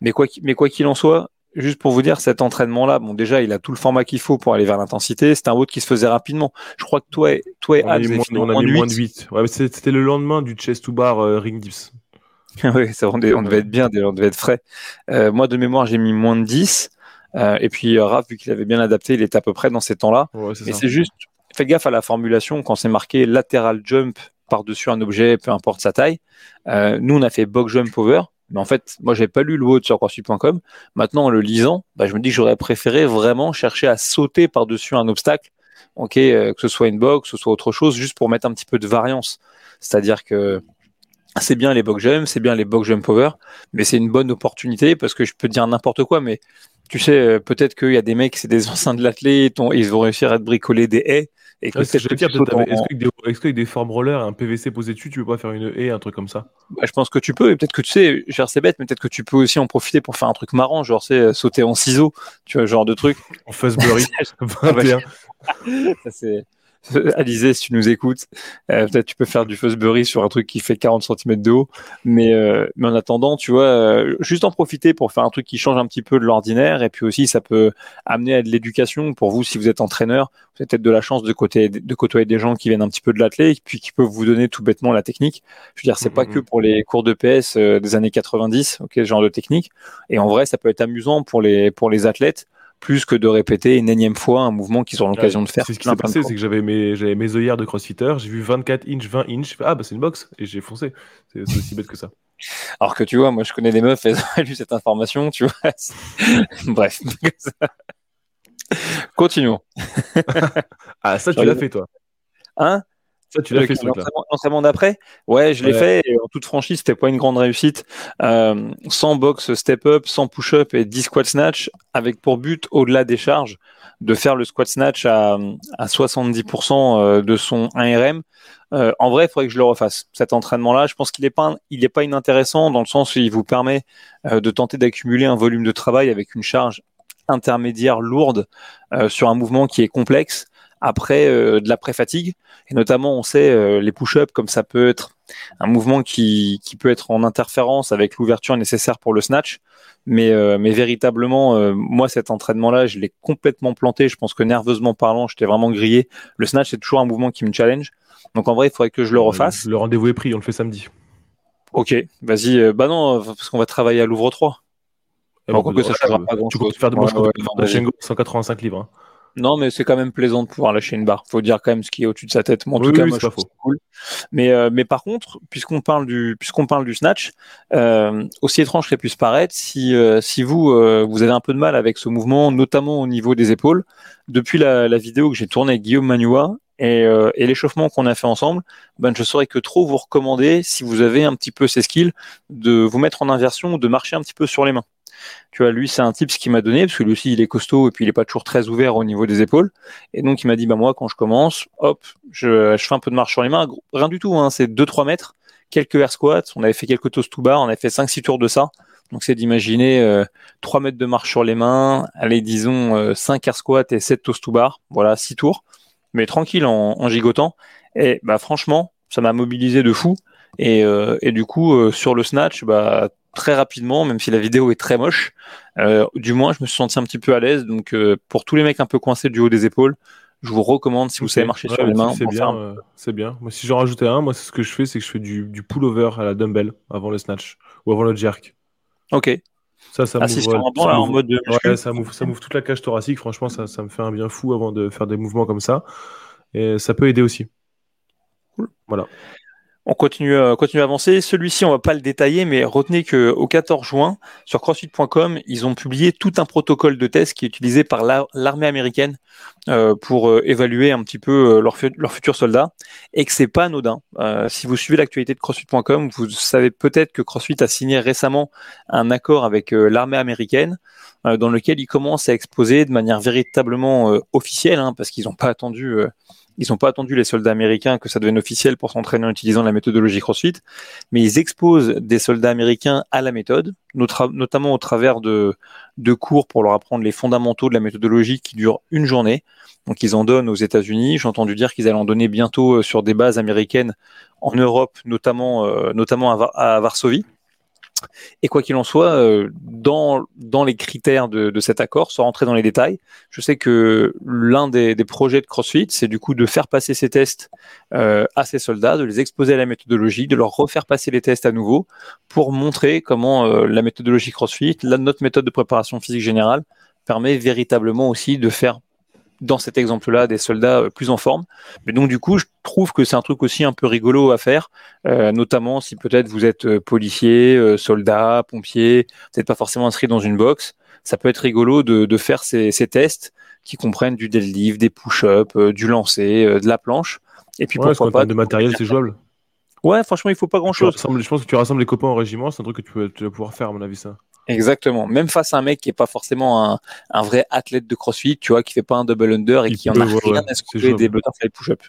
Mais quoi qu'il en soit, juste pour vous dire, cet entraînement-là, bon, déjà, il a tout le format qu'il faut pour aller vers l'intensité. C'est un autre qui se faisait rapidement. Je crois que toi et, toi et on a mis, moins, de 8. Ouais, c'était le lendemain du chest to bar euh, ring dips. [laughs] oui, on, devait être bien, on devait être frais. Euh, moi, de mémoire, j'ai mis moins de 10. Euh, et puis Raph, vu qu'il avait bien adapté, il était à peu près dans ces temps-là. Et c'est juste, faites gaffe à la formulation quand c'est marqué lateral jump par-dessus un objet, peu importe sa taille. Nous, on a fait box jump over. Mais en fait, moi, j'ai pas lu le de sur crossfit.com. Maintenant, en le lisant, bah, je me dis que j'aurais préféré vraiment chercher à sauter par-dessus un obstacle, ok, que ce soit une box, que ce soit autre chose, juste pour mettre un petit peu de variance. C'est-à-dire que c'est bien les box jump, c'est bien les box jump over, mais c'est une bonne opportunité parce que je peux dire n'importe quoi, mais tu sais, euh, peut-être qu'il y a des mecs, c'est des [laughs] anciens de l'athlète, ils vont réussir à te bricoler des haies. Et que Est-ce qu'avec des, formes rollers et un PVC posé dessus, tu peux pas faire une haie, un truc comme ça? Bah, Je pense que tu peux, et peut-être que tu sais, genre c'est bête, mais peut-être que tu peux aussi en profiter pour faire un truc marrant, genre c'est euh, sauter en ciseaux, tu vois, genre de truc. En Fuzzberry 21. [laughs] ça, c'est [laughs] Alizé, si tu nous écoutes, euh, peut-être tu peux faire du Fuzzberry sur un truc qui fait 40 cm de haut. Mais, euh, mais en attendant, tu vois, euh, juste en profiter pour faire un truc qui change un petit peu de l'ordinaire. Et puis aussi, ça peut amener à de l'éducation pour vous si vous êtes entraîneur. Vous avez peut-être de la chance de, côté, de côtoyer des gens qui viennent un petit peu de l'athlète, puis qui peuvent vous donner tout bêtement la technique. Je veux dire, c'est pas mmh, que pour les cours de PS des années 90, ok, ce genre de technique. Et en vrai, ça peut être amusant pour les, pour les athlètes plus que de répéter une énième fois un mouvement qu'ils ont l'occasion de faire. C'est ce qui s'est passé, c'est que j'avais mes, j'avais mes œillères de crossfitter, j'ai vu 24 inches, 20 inches, ah bah c'est une box, et j'ai foncé. C'est aussi [laughs] bête que ça. Alors que tu vois, moi je connais des meufs, elles ont [laughs] lu cette information, tu vois. [laughs] Bref. Continuons. ah, ça tu l'as fait toi. Hein? Tu l'as fait L'entraînement d'après Ouais, je l'ai fait. Et en toute franchise, c'était pas une grande réussite. Euh, sans box step up, sans push up et 10 squat snatch, avec pour but, au-delà des charges, de faire le squat snatch à, à 70% euh, de son 1RM. Euh, en vrai, il faudrait que je le refasse. Cet entraînement-là, je pense qu'il n'est pas, il est pas inintéressant dans le sens où il vous permet euh, de tenter d'accumuler un volume de travail avec une charge intermédiaire lourde euh, sur un mouvement qui est complexe après euh, de la pré-fatigue. Et notamment, on sait, euh, les push-ups, comme ça peut être un mouvement qui, qui peut être en interférence avec l'ouverture nécessaire pour le snatch. Mais, euh, mais véritablement, moi, cet entraînement-là, je l'ai complètement planté. Je pense que nerveusement parlant, j'étais vraiment grillé. Le snatch, c'est toujours un mouvement qui me challenge. Donc en vrai, il faudrait que je le refasse. Le rendez-vous est pris, on le fait samedi. Ok, vas-y. bah non, parce qu'on va travailler à Louvre 3. Eh bon, que ça pas tu peux faire de ouais, 185 livres. Hein. Non, mais c'est quand même plaisant de pouvoir lâcher une barre. Faut dire quand même ce qui est au-dessus de sa tête. En tout cas, moi, je trouve cool. Mais, euh, mais par contre, puisqu'on parle du, puisqu'on parle du snatch, euh, aussi étrange que puisse paraître, si, euh, si vous, euh, vous avez un peu de mal avec ce mouvement, notamment au niveau des épaules, depuis la, la vidéo que j'ai tournée avec Guillaume Manua et, euh, et l'échauffement qu'on a fait ensemble, ben, je saurais que trop vous recommander, si vous avez un petit peu ces skills, de vous mettre en inversion ou de marcher un petit peu sur les mains. Tu vois, lui, c'est un type qui m'a donné, parce que lui aussi, il est costaud et puis il est pas toujours très ouvert au niveau des épaules. Et donc, il m'a dit, bah, moi, quand je commence, hop, je, je fais un peu de marche sur les mains. Rien du tout, hein, c'est 2-3 mètres, quelques air squats. On avait fait quelques toast to bar, on avait fait 5-6 tours de ça. Donc c'est d'imaginer 3 mètres de marche sur les mains, allez disons 5 air squats et 7 toast to bar, voilà 6 tours, mais tranquille en, en gigotant. Et bah franchement, ça m'a mobilisé de fou. Et, et du coup, sur le snatch, bah très rapidement, même si la vidéo est très moche. Euh, du moins, je me suis senti un petit peu à l'aise. Donc, euh, pour tous les mecs un peu coincés du haut des épaules, je vous recommande si vous savez marcher sur les mains. C'est bien, euh, c'est bien. Moi, si j'en rajoutais un, moi, c'est ce que je fais, c'est que je fais du, du pull-over à la dumbbell avant le snatch ou avant le jerk. Ok. Ça, ça m'ouvre. ça m'ouvre, ça toute la cage thoracique. Franchement, ça, ça me fait un bien fou avant de faire des mouvements comme ça. Et ça peut aider aussi. Voilà. On continue, euh, à avancer. Celui-ci, on va pas le détailler, mais retenez que au 14 juin, sur CrossFit.com, ils ont publié tout un protocole de test qui est utilisé par l'armée américaine euh, pour euh, évaluer un petit peu leurs leur futurs soldats, et que c'est pas anodin. si vous suivez l'actualité de CrossFit.com, vous savez peut-être que CrossFit a signé récemment un accord avec l'armée américaine dans lequel ils commencent à exposer de manière véritablement officielle, hein, parce qu'ils n'ont pas attendu ils n'ont pas attendu les soldats américains que ça devienne officiel pour s'entraîner en utilisant la méthodologie CrossFit, mais ils exposent des soldats américains à la méthode, notamment au travers de, cours pour leur apprendre les fondamentaux de la méthodologie qui durent une journée. Donc ils en donnent aux États-Unis. J'ai entendu dire qu'ils allaient en donner bientôt euh, sur des bases américaines en Europe, notamment, euh, notamment à Varsovie. Et quoi qu'il en soit, euh, dans, dans les critères de, de, cet accord, sans rentrer dans les détails, je sais que l'un des, des, projets de CrossFit, c'est du coup de faire passer ces tests euh, à ces soldats, de les exposer à la méthodologie, de leur refaire passer les tests à nouveau pour montrer comment euh, la méthodologie CrossFit, la, notre méthode de préparation physique générale, permet véritablement aussi de faire dans cet exemple-là des soldats euh, plus en forme. Mais donc du coup, je trouve que c'est un truc aussi un peu rigolo à faire, euh, notamment si peut-être vous êtes euh, policier, soldat, pompier, n'êtes pas forcément inscrit dans une box. Ça peut être rigolo de, de faire ces, ces, tests qui comprennent du deadlift, des push-ups, du lancer, de la planche. Et puis pourquoi pas de matériel, c'est jouable. Ouais, franchement, il faut pas grand-chose. Je pense que tu rassembles les copains au régiment, c'est un truc que tu vas pouvoir faire, à mon avis, ça. Exactement. Même face à un mec qui est pas forcément un, un, vrai athlète de CrossFit, tu vois, qui fait pas un double under et qui en a rien à se des butterfly push-up.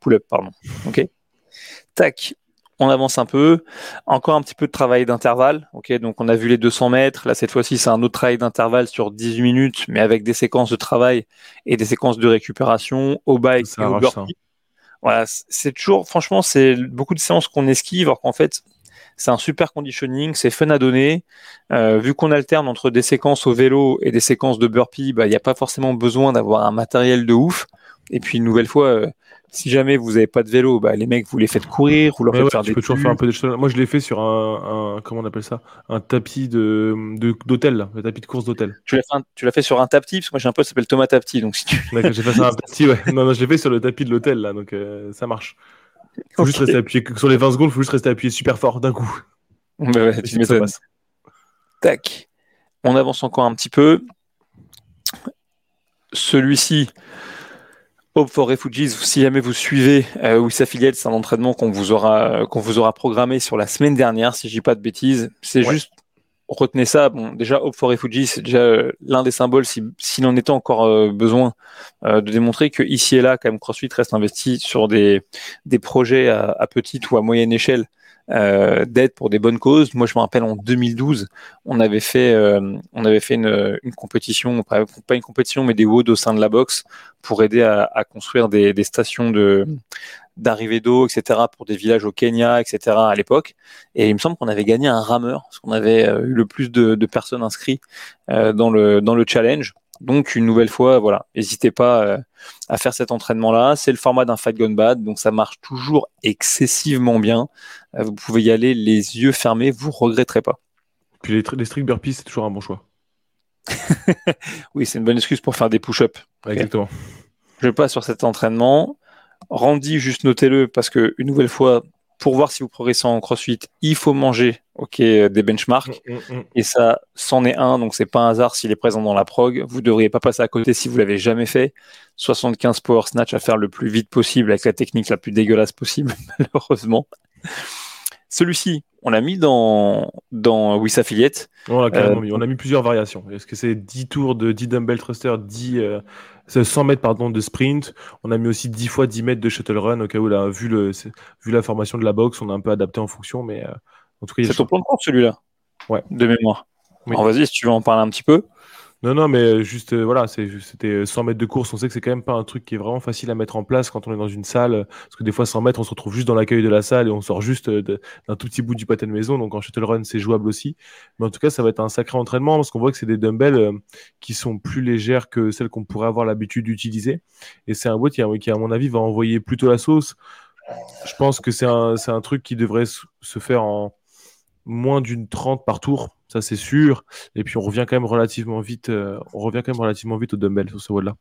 Pull-up, pardon. Ok. Tac. On avance un peu. Encore un petit peu de travail d'intervalle. Ok. Donc, on a vu les 200 mètres. Là, cette fois-ci, c'est un autre travail d'intervalle sur 18 minutes, mais avec des séquences de travail et des séquences de récupération au bike et au burpee. Voilà. C'est toujours, franchement, c'est beaucoup de séances qu'on esquive, alors qu'en fait, c'est un super conditioning, c'est fun à donner. Euh, vu qu'on alterne entre des séquences au vélo et des séquences de burpee, bah, il n'y a pas forcément besoin d'avoir un matériel de ouf. Et puis une nouvelle fois, euh, si jamais vous n'avez pas de vélo, bah, les mecs, vous les faites courir, vous leur faites faire tu peux toujours faire un peu des choses. Moi, je l'ai fait sur un, comment on appelle ça, un tapis de d'hôtel, un tapis de course d'hôtel. Tu l'as fait, tu l'as fait sur un tapis parce que moi j'ai un pote qui s'appelle Thomas Tapti, donc si tu. j'ai fait sur un tapis, ouais. Non, non, je l'ai fait sur le tapis de l'hôtel là, donc euh, ça marche. Faut juste rester appuyé sur les 20 secondes, il faut juste rester appuyé super fort d'un coup. Bah [laughs] ouais, tu Tac. On avance encore un petit peu. Celui-ci, Hope for Refugees, si jamais vous suivez euh, ou s'affiliate, c'est un entraînement qu'on vous aura qu'on vous aura programmé sur la semaine dernière, si je dis pas de bêtises. C'est juste retenez ça. Bon, déjà Hope for Refugees, c'est déjà euh, l'un des symboles, s'il si, en était encore euh, besoin, euh, de démontrer que ici et là, quand même, CrossFit reste investi sur des des projets à, à petite ou à moyenne échelle euh, d'aide pour des bonnes causes. Moi, je me rappelle en 2012, on avait fait, euh, on avait fait une, une compétition, pas, une compétition, mais des WOD au sein de la boxe pour aider à, à construire des, des, stations de d'arrivée d'eau, etc., pour des villages au Kenya, etc., à l'époque. Et il me semble qu'on avait gagné un rameur, parce qu'on avait euh, eu le plus de, de personnes inscrites euh, dans, le, dans le challenge. Donc, une nouvelle fois, voilà, n'hésitez pas euh, à faire cet entraînement-là. C'est le format d'un Fight Gun Bad, donc ça marche toujours excessivement bien. Euh, vous pouvez y aller les yeux fermés, vous regretterez pas. Puis les, les strict burpees, c'est toujours un bon choix. [laughs] oui, c'est une bonne excuse pour faire des push-ups. Exactement. Je passe sur cet entraînement. Randy, juste notez-le parce que une nouvelle fois, pour voir si vous progressez en crossfit, il faut manger ok, des benchmarks. Mm, mm, mm. Et ça, c'en est un, donc c'est pas un hasard s'il est présent dans la prog. Vous devriez pas passer à côté si vous l'avez jamais fait. 75 power snatch à faire le plus vite possible avec la technique la plus dégueulasse possible, [laughs] malheureusement. Celui-ci, on l'a mis dans, dans Wiss Affiliate. On a, euh, mis. on a mis plusieurs variations. Est-ce que c'est 10 tours de 10 dumbbell thruster, 10, 100 mètres pardon, de sprint. On a mis aussi 10 fois 10 mètres de shuttle run au cas où, là, vu, le, vu la formation de la boxe, on a un peu adapté en fonction. Mais euh, en tout cas, c'est ton plan de compte celui-là? Ouais. De mémoire. vas-y, si tu veux en parler un petit peu. Non, non, mais euh, juste, euh, voilà, c'était 100 mètres de course. On sait que c'est quand même pas un truc qui est vraiment facile à mettre en place quand on est dans une salle. Parce que des fois, 100 mètres, on se retrouve juste dans l'accueil de la salle et on sort juste d'un tout petit bout du pâté de maison. Donc en shuttle run, c'est jouable aussi. Mais en tout cas, ça va être un sacré entraînement parce qu'on voit que c'est des dumbbells qui sont plus légères que celles qu'on pourrait avoir l'habitude d'utiliser. Et c'est un boîte qui, qui, à mon avis, va envoyer plutôt la sauce. Je pense que c'est un, un truc qui devrait se faire en moins d'une 30 par tour ça c'est sûr. Et puis on revient quand même relativement vite, euh, on revient quand même relativement vite au dumbbell sur ce WOD là.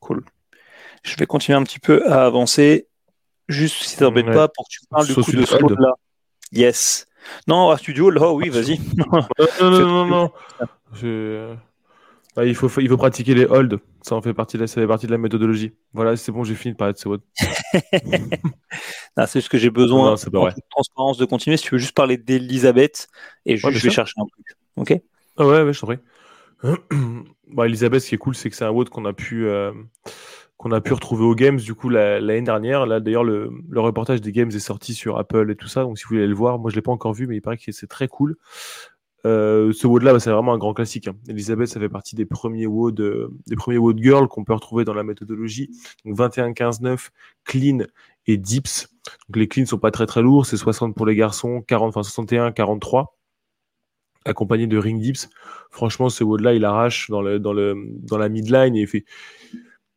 Cool. Je vais continuer un petit peu à avancer, juste si ça t'embête pas, pour que tu parles du coup de ce WOD là. Yes. Non, à studio, là, oui, vas-y. non, non, non, [laughs] non. Je... Bah, il, faut, il faut pratiquer les holds. Ça en fait partie de, ça fait partie de la méthodologie. Voilà, c'est bon, j'ai fini de parler de ce [laughs] c'est juste que j'ai besoin de transparence de continuer. Si tu veux juste parler d'Elisabeth, et je vais chercher un truc. Ok? Ah Ouais, ouais, je t'en prie. [clears throat] bah, Elisabeth, ce qui est cool, c'est que c'est un WOD qu'on a pu. Euh, qu'on a pu retrouver aux Games du coup l'année dernière. Là d'ailleurs le, le, reportage des Games est sorti sur Apple et tout ça, donc si vous voulez le voir, moi je l'ai pas encore vu, mais il paraît que c'est très cool. Euh, ce WOD là, bah, c'est vraiment un grand classique. Hein. Elisabeth, ça fait partie des premiers WOD, euh, des premiers WOD girl qu'on peut retrouver dans la méthodologie. Donc 21, 15, 9, clean et dips. Donc les cleans sont pas très très lourds, c'est 60 pour les garçons, 40, enfin 61, 43 accompagné de ring dips. Franchement, ce WOD là, il arrache dans le dans le dans la midline il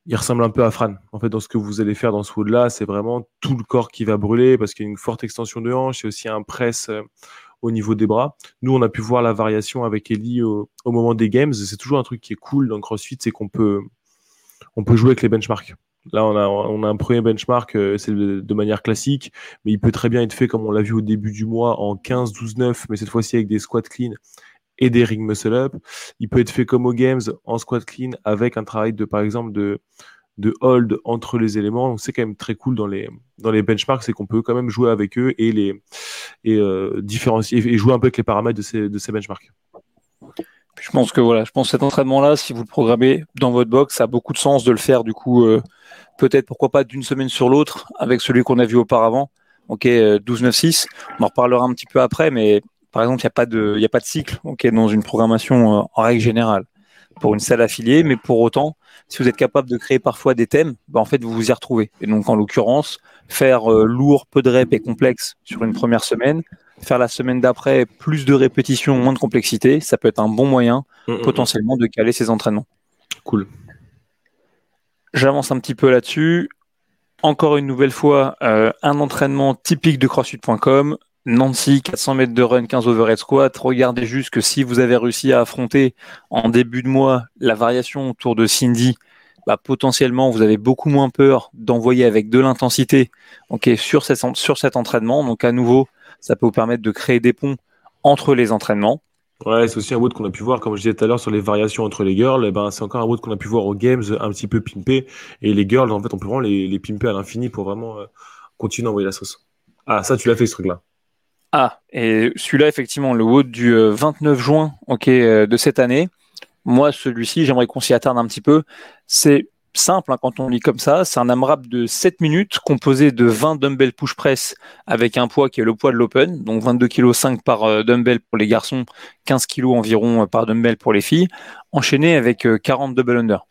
il ressemble un peu à Fran. En fait, dans ce que vous allez faire dans ce WOD là, c'est vraiment tout le corps qui va brûler parce qu'il y a une forte extension de hanche et aussi un press euh, au niveau des bras. Nous, on a pu voir la variation avec Ellie au, moment des games. C'est toujours un truc qui est cool dans CrossFit, c'est qu'on peut, on peut jouer avec les benchmarks. Là, on a, on a un premier benchmark, euh, c'est de, manière classique, mais il peut très bien être fait comme on l'a vu au début du mois en 15, 12, 9, mais cette fois-ci avec des squats clean et des ring muscle up. Il peut être fait comme aux games en squat clean avec un travail de, par exemple, de, de hold entre les éléments. Donc c'est quand même très cool dans les, benchmarks, c'est qu'on peut quand même jouer avec eux et les et euh, différencier et jouer un peu avec les paramètres de ces, benchmarks. Je pense que voilà, je pense cet entraînement-là, si vous le programmez dans votre box, ça a beaucoup de sens de le faire du coup, euh, peut-être pourquoi pas d'une semaine sur l'autre avec celui qu'on a vu auparavant. Ok, 12-9-6, euh, on en reparlera un petit peu après, mais par exemple, il n'y a pas de, il a pas de cycle, ok, dans une programmation en règle générale pour une salle affiliée, mais pour autant, si vous êtes capable de créer parfois des thèmes, bah, en fait, vous vous y retrouvez. Et donc, en l'occurrence, faire euh, lourd, peu de reps et complexe sur une première semaine, faire la semaine d'après plus de répétitions, moins de complexité, ça peut être un bon moyen mm, mm, mm. potentiellement de caler ses entraînements. Cool. J'avance un petit peu là-dessus. Encore une nouvelle fois, euh, un entraînement typique de CrossFit.com. Nancy, 400 mètres de run, 15 overhead squat. Regardez juste que si vous avez réussi à affronter en début de mois la variation autour de Cindy, bah, potentiellement vous avez beaucoup moins peur d'envoyer avec de l'intensité sur, sur cet entraînement. Donc à nouveau, ça peut vous permettre de créer des ponts entre les entraînements. Ouais, c'est aussi un wood qu'on a pu voir, comme je disais tout à l'heure, sur les variations entre les girls. Eh ben, c'est encore un wood qu'on a pu voir aux games, un petit peu pimpé. Et les girls, en fait, on peut vraiment les, les pimper à l'infini pour vraiment euh, continuer à envoyer la sauce. Ah, ça, tu l'as fait, ce truc-là. Ah, et celui-là, effectivement, le WOD du 29 euh, juin ok, euh, de cette année, moi, celui-ci, j'aimerais qu'on s'y attarde un petit peu. C'est simple hein, quand on lit comme ça. C'est un AMRAP de 7 minutes composé de 20 dumbbell push press avec un poids qui est le poids de l'open, donc 22 kg 5 par euh, dumbbell pour les garçons, 15 kg environ par dumbbell pour les filles, enchaîné avec 40 double under.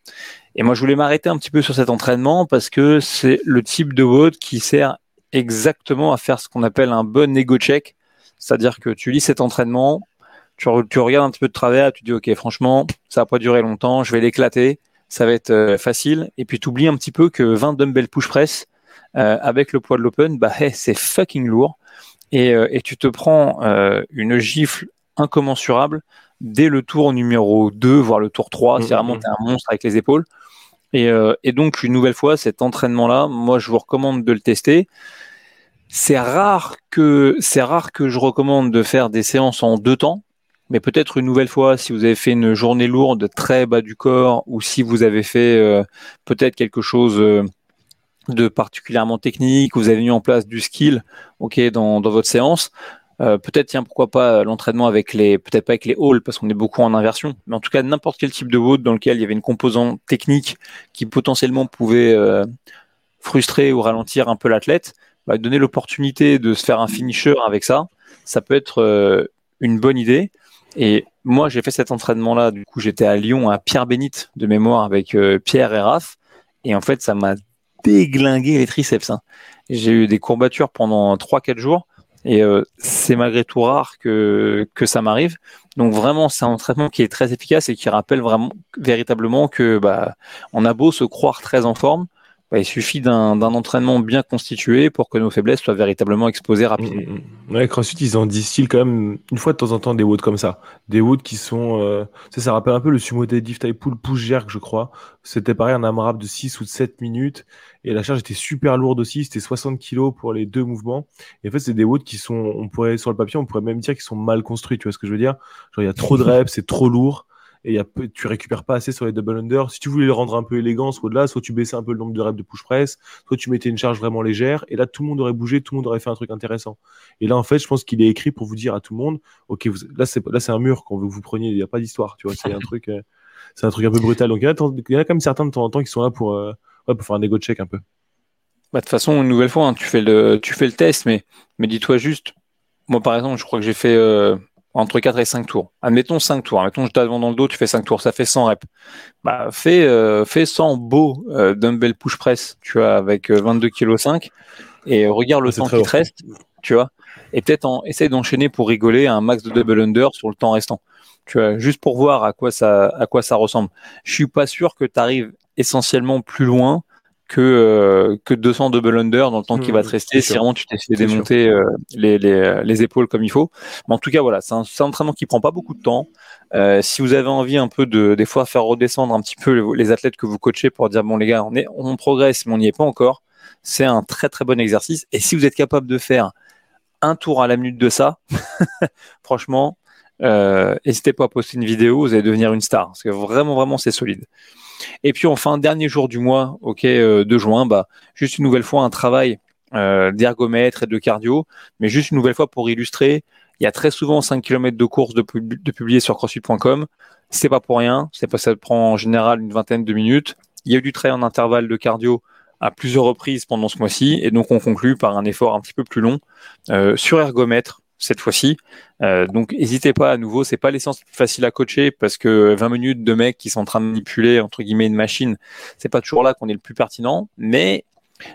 Et moi, je voulais m'arrêter un petit peu sur cet entraînement parce que c'est le type de WOD qui sert exactement à faire ce qu'on appelle un bon ego check. C'est-à-dire que tu lis cet entraînement, tu, regardes un petit peu de travers, tu dis ok franchement ça va pas durer longtemps, je vais l'éclater, ça va être euh, facile. Et puis tu oublies un petit peu que 20 dumbbell push press euh, avec le poids de l'open, bah c'est fucking lourd. Et, euh, et, tu te prends une gifle incommensurable dès le tour numéro 2, voire le tour 3. C'est vraiment un monstre avec les épaules. Et, euh, et, donc, une nouvelle fois, cet entraînement-là, moi, je vous recommande de le tester. C'est rare que c'est rare que je recommande de faire des séances en deux temps, mais peut-être une nouvelle fois, si vous avez fait une journée lourde, très bas du corps, ou si vous avez fait euh, peut-être quelque chose euh, de particulièrement technique, vous avez mis en place du skill, ok, dans, dans votre séance, euh, peut-être, tiens, pourquoi pas l'entraînement avec les, peut-être pas avec les halls parce qu'on est beaucoup en inversion, mais en tout cas n'importe quel type de WOD dans lequel il y avait une composante technique qui potentiellement pouvait euh, frustrer ou ralentir un peu l'athlète, bah, donner l'opportunité de se faire un finisher avec ça, ça peut être euh, une bonne idée. Et moi, j'ai fait cet entraînement-là. Du coup, j'étais à Lyon, à Pierre-Bénite, de mémoire, avec euh, Pierre et Raph. Et en fait, ça m'a déglingué les triceps. Hein. J'ai eu des courbatures pendant 3-4 jours. Et euh, c'est malgré tout rare que, ça m'arrive. Donc vraiment, c'est un traitement qui est très efficace et qui rappelle vraiment véritablement que bah, on a beau se croire très en forme, il suffit d'un entraînement bien constitué pour que nos faiblesses soient véritablement exposées rapidement. Mm, mm, mm. Ouais, CrossFit, ils en distillent quand même une fois de temps en temps des woods comme ça. Des woods qui sont. Euh, ça, ça rappelle un peu le sumo deadlift type pull push jerk, je crois. C'était pareil, un AMRAP de 6 ou de 7 minutes. Et la charge était super lourde aussi. C'était 60 kg pour les deux mouvements. Et en fait, c'est des woods qui sont. On pourrait, sur le papier, on pourrait même dire qu'ils sont mal construits. Tu vois ce que je veux dire? Genre, il y a trop de reps, c'est trop lourd et y a tu récupères pas assez sur les double under. Si tu voulais le rendre un peu élégant, soit au-delà, soit tu baissais un peu le nombre de reps de push press, soit tu mettais une charge vraiment légère, et là tout le monde aurait bougé, tout le monde aurait fait un truc intéressant. Et là en fait, je pense qu'il est écrit pour vous dire à tout le monde, ok, vous, là c'est là c'est un mur qu'on veut que vous preniez, il n'y a pas d'histoire, tu vois, c'est un truc, euh, c'est un truc un peu brutal. Donc il y, en a, quand même certains de temps en temps qui sont là pour, euh, pour faire un ego check un peu. Bah, de toute façon, une nouvelle fois, hein, tu fais le tu fais le test, mais mais dis-toi juste, moi par exemple, je crois que j'ai fait euh, entre 4 et 5 tours. Admettons 5 tours. Admettons, je t'avance dans le dos, tu fais 5 tours, ça fait 100 reps. Bah, fais, euh, fais 100 beaux euh, dumbbell push press, tu vois, avec 22 kg 5 et regarde le temps qui te reste, tu vois. Et peut-être en, essaye d'enchaîner pour rigoler un max de double under sur le temps restant. Tu vois, juste pour voir à quoi ça, à quoi ça ressemble. Je suis pas sûr que tu arrives essentiellement plus loin que euh, que 200 double under dans le temps qui va te mmh, rester si vraiment tu t'es fait démonter euh, les, les, les, épaules comme il faut. Mais en tout cas voilà, c'est un, un, entraînement qui prend pas beaucoup de temps. Euh, si vous avez envie un peu de des fois faire redescendre un petit peu les, athlètes que vous coachez pour dire bon les gars on est on progresse mais on n'y est pas encore, c'est un très très bon exercice. Et si vous êtes capable de faire un tour à la minute de ça, [laughs] franchement, euh, n'hésitez pas à poster une vidéo, vous allez devenir une star parce que vraiment vraiment c'est solide. Et puis enfin, dernier jour du mois, ok, euh, de juin, bah, juste une nouvelle fois un travail euh, d'ergomètre et de cardio, mais juste une nouvelle fois pour illustrer, il y a très souvent 5 km de course de, publier sur crossfit.com. C'est pas pour rien, c'est pas ça prend en général une vingtaine de minutes. Il y a eu du travail en intervalle de cardio à plusieurs reprises pendant ce mois-ci, et donc on conclut par un effort un petit peu plus long euh, sur ergomètre, cette fois-ci. Euh, donc n'hésitez pas à nouveau, c'est pas l'essence facile à coacher parce que 20 minutes de mecs qui sont en train de manipuler entre guillemets une machine, c'est pas toujours là qu'on est le plus pertinent, mais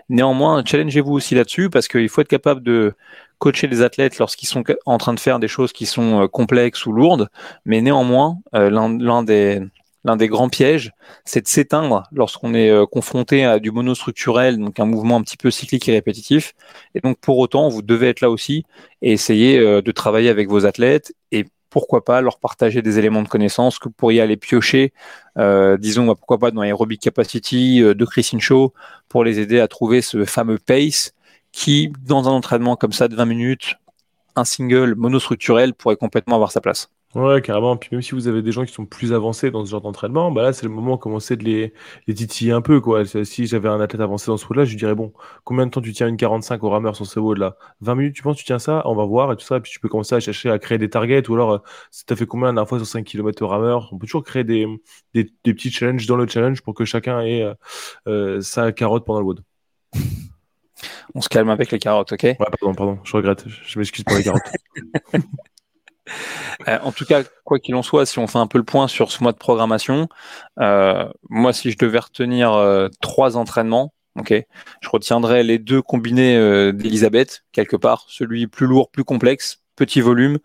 néanmoins challengez-vous aussi là-dessus parce qu'il faut être capable de coacher les athlètes lorsqu'ils sont en train de faire des choses qui sont euh, complexes ou lourdes, mais néanmoins euh, l'un des l'un des grands pièges, c'est de s'éteindre lorsqu'on est euh, confronté à du monostructurel, donc un mouvement un petit peu cyclique et répétitif. Et donc pour autant, vous devez être là aussi et essayer euh, de travailler avec vos athlètes et pourquoi pas leur partager des éléments de connaissance que vous pourriez aller piocher, euh, disons bah, pourquoi pas dans Aerobic Capacity de Christine Shaw pour les aider à trouver ce fameux pace qui, dans un entraînement comme ça de 20 minutes, un single monostructurel pourrait complètement avoir sa place. Ouais, carrément. Puis même si vous avez des gens qui sont plus avancés dans ce genre d'entraînement, bah là, c'est le moment de commencer de les, les titiller un peu, quoi. Si j'avais un athlète avancé dans ce route là je lui dirais, bon, combien de temps tu tiens une 45 au rameur sur ce wood là 20 minutes, tu penses, tu tiens ça? On va voir et tout ça. Et puis tu peux commencer à chercher à créer des targets ou alors, euh, si t'as fait combien la dernière fois sur 5 km au rameur? On peut toujours créer des, des, des petits challenges dans le challenge pour que chacun ait euh, euh sa carotte pendant le wood. On se calme avec les carottes, ok? Ouais, pardon, pardon, je regrette. Je m'excuse pour les carottes. [laughs] Euh, en tout cas, quoi qu'il en soit, si on fait un peu le point sur ce mois de programmation, euh, moi, si je devais retenir euh, trois entraînements, ok, je retiendrais les deux combinés d'Elisabeth quelque part, celui plus lourd, plus complexe, petit volume,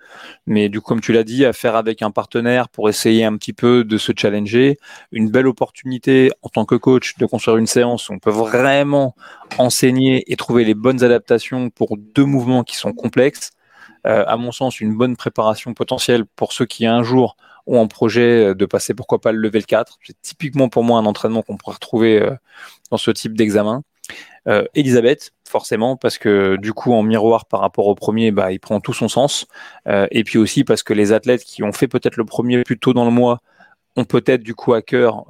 mais du coup, comme tu l'as dit, à faire avec un partenaire pour essayer un petit peu de se challenger, une belle opportunité en tant que coach de construire une séance où on peut vraiment enseigner et trouver les bonnes adaptations pour deux mouvements qui sont complexes à mon sens, une bonne préparation potentielle pour ceux qui un jour ont en projet de passer pourquoi pas le level 4. C'est typiquement pour moi un entraînement qu'on pourrait retrouver euh, dans ce type d'examen. Euh, Elisabeth, forcément, parce que du coup, en miroir par rapport au premier, bah, il prend tout son sens. et puis aussi parce que les athlètes qui ont fait peut-être le premier plus tôt dans le mois ont peut-être du coup à cœur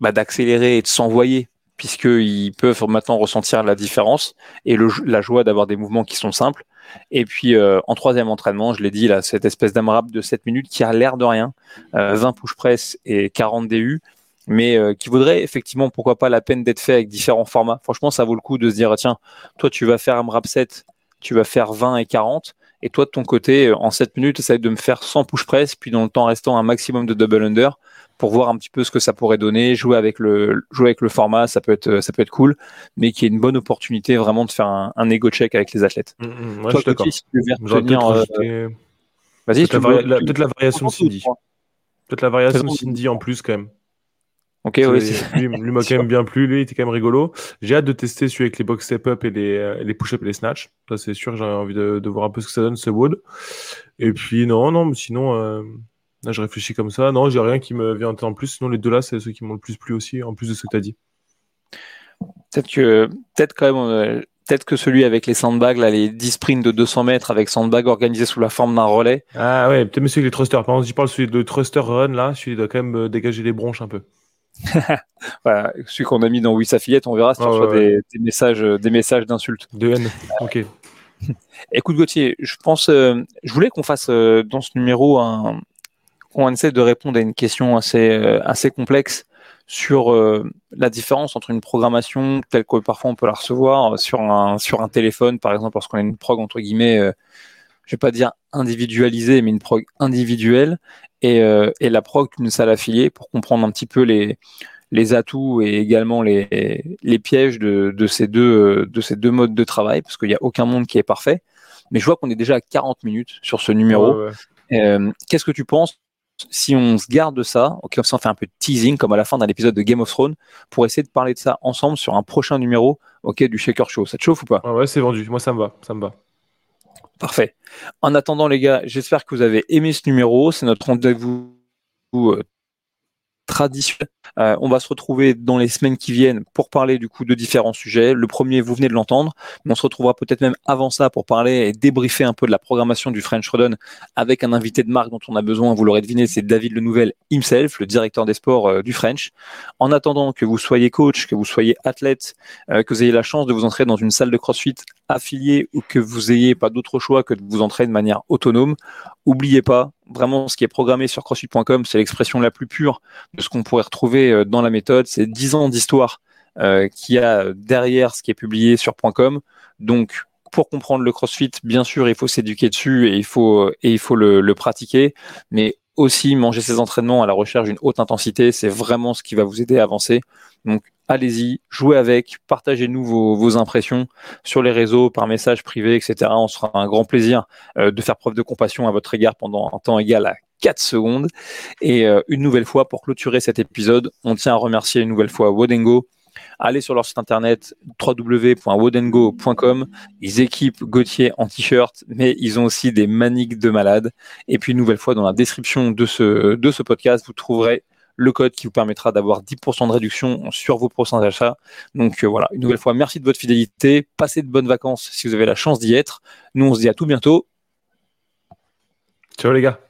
bah, d'accélérer et de s'envoyer puisqu'ils peuvent maintenant ressentir la différence et le, la joie d'avoir des mouvements qui sont simples. Et puis euh, en troisième entraînement, je l'ai dit, là, cette espèce d'AMRAP de 7 minutes qui a l'air de rien, 20 euh, push press et 40 DU, mais euh, qui vaudrait effectivement, pourquoi pas, la peine d'être fait avec différents formats. Franchement, ça vaut le coup de se dire, tiens, toi tu vas faire AMRAP 7, tu vas faire 20 et 40, Et toi, de ton côté, en 7 minutes, essaye de me faire 100 push press, puis dans le temps restant, un maximum de double under pour voir un petit peu ce que ça pourrait donner, jouer avec le, jouer avec le format, ça peut être, ça peut être cool, mais qui est une bonne opportunité vraiment de faire un, un ego check avec les athlètes. Mmh, mmh, toi, je Si tu veux Vas-y, peut-être la, variation de Cindy. Peut-être la variation de Cindy en plus quand même. Ok, oui. Lui, lui m'a quand même bien plu. Lui, il était quand même rigolo. J'ai hâte de tester celui avec les box step up et les, euh, les push up et les snatch. Ça, c'est sûr. J'ai envie de, de, voir un peu ce que ça donne, ce wood. Et puis, non, non, mais sinon, euh, là, je réfléchis comme ça. Non, j'ai rien qui me vient en plus. Sinon, les deux là, c'est ceux qui m'ont le plus plu aussi, en plus de ce que tu as dit. Peut-être que, peut-être quand même, euh, peut-être que celui avec les sandbags, là, les 10 sprints de 200 mètres avec sandbag organisé sous la forme d'un relais. Ah ouais, peut-être monsieur les thrusters. Par exemple, si je parle celui de thruster run, là, celui doit quand même dégager les bronches un peu. [laughs] voilà, celui qu'on a mis dans Oui fillette, on verra si tu reçois des, messages, des messages d'insultes. De haine. Ok. [laughs] Écoute Gauthier, je pense, euh, je voulais qu'on fasse euh, dans ce numéro un, qu'on essaie de répondre à une question assez, euh, assez complexe sur la différence entre une programmation telle que parfois on peut la recevoir sur un, sur un téléphone, par exemple, lorsqu'on a une prog entre guillemets, je vais pas dire individualisée, mais une prog individuelle, et, et la prog d'une salle affiliée pour comprendre un petit peu les, les atouts et également les, les pièges de, de, ces deux, de ces deux modes de travail, parce qu'il n'y a aucun monde qui est parfait. Mais je vois qu'on est déjà à 40 minutes sur ce numéro. Euh, Qu'est-ce que tu penses si on se garde ça, ok, on fait un peu de teasing comme à la fin d'un épisode de Game of Thrones pour essayer de parler de ça ensemble sur un prochain numéro, ok, du Shaker Show. Ça te chauffe ou pas? Ouais, c'est vendu. Moi, ça me va, ça me va. Parfait. En attendant, les gars, j'espère que vous avez aimé ce numéro. C'est notre rendez-vous euh, Euh, on va se retrouver dans les semaines qui viennent pour parler du coup de différents sujets. Le premier, vous venez de l'entendre, on se retrouvera peut-être même avant ça pour parler et débriefer un peu de la programmation du French Rodon avec un invité de marque dont on a besoin. Vous l'aurez deviné, c'est David Le Nouvel himself, le directeur des sports euh, du French. En attendant que vous soyez coach, que vous soyez athlète, euh, que vous ayez la chance de vous entrer dans une salle de CrossFit affiliée ou que vous ayez pas d'autre choix que de vous entraîner de manière autonome, oubliez pas, vraiment ce qui est programmé sur crossfit.com, c'est l'expression la plus pure de ce qu'on pourrait retrouver euh, dans la méthode. C'est 10 ans d'histoire euh, qu'il y a derrière ce qui est publié sur .com. Donc, pour comprendre le CrossFit, bien sûr, il faut s'éduquer dessus et il faut, faut le, pratiquer. Mais aussi, manger ses entraînements à la recherche d'une haute intensité, c'est vraiment ce qui va vous aider à avancer. Allez-y, jouez avec, partagez-nous vos, impressions sur les réseaux, par message privé, etc. On sera un grand plaisir euh, de faire preuve de compassion à votre égard pendant un temps égal à 4 secondes. Et euh, une nouvelle fois, pour clôturer cet épisode, on tient à remercier une nouvelle fois Wodengo. Allez sur leur site internet www.wodengo.com. Ils équipent Gauthier en t-shirt, mais ils ont aussi des maniques de malades. Et puis, une nouvelle fois, dans la description de ce, de ce podcast, vous trouverez le code qui vous permettra d'avoir 10% de réduction sur vos prochains achats. Donc euh, voilà, une nouvelle fois, merci de votre fidélité. Passez de bonnes vacances si vous avez la chance d'y être. Nous, on se dit à tout bientôt. Ciao les gars.